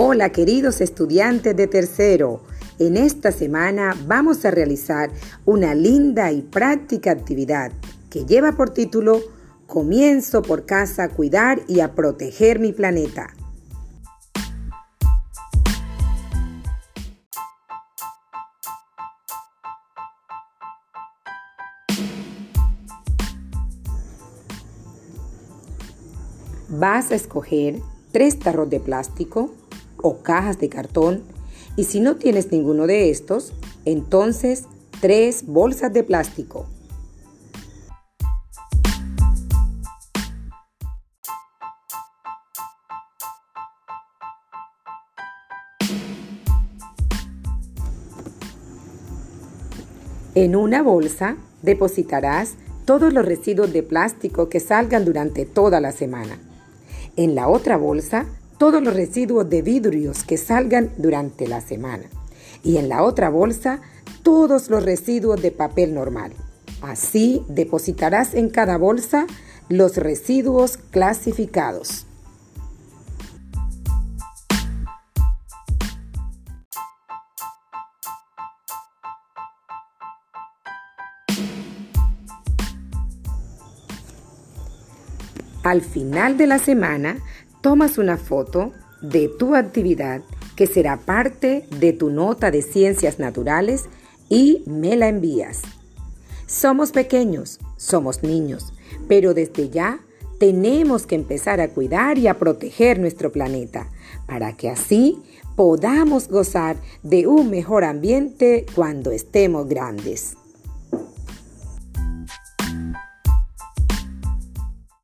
Hola queridos estudiantes de tercero. En esta semana vamos a realizar una linda y práctica actividad que lleva por título Comienzo por casa a cuidar y a proteger mi planeta. Vas a escoger tres tarros de plástico o cajas de cartón y si no tienes ninguno de estos, entonces tres bolsas de plástico. En una bolsa depositarás todos los residuos de plástico que salgan durante toda la semana. En la otra bolsa, todos los residuos de vidrios que salgan durante la semana. Y en la otra bolsa, todos los residuos de papel normal. Así depositarás en cada bolsa los residuos clasificados. Al final de la semana, tomas una foto de tu actividad que será parte de tu nota de ciencias naturales y me la envías. Somos pequeños, somos niños, pero desde ya tenemos que empezar a cuidar y a proteger nuestro planeta para que así podamos gozar de un mejor ambiente cuando estemos grandes.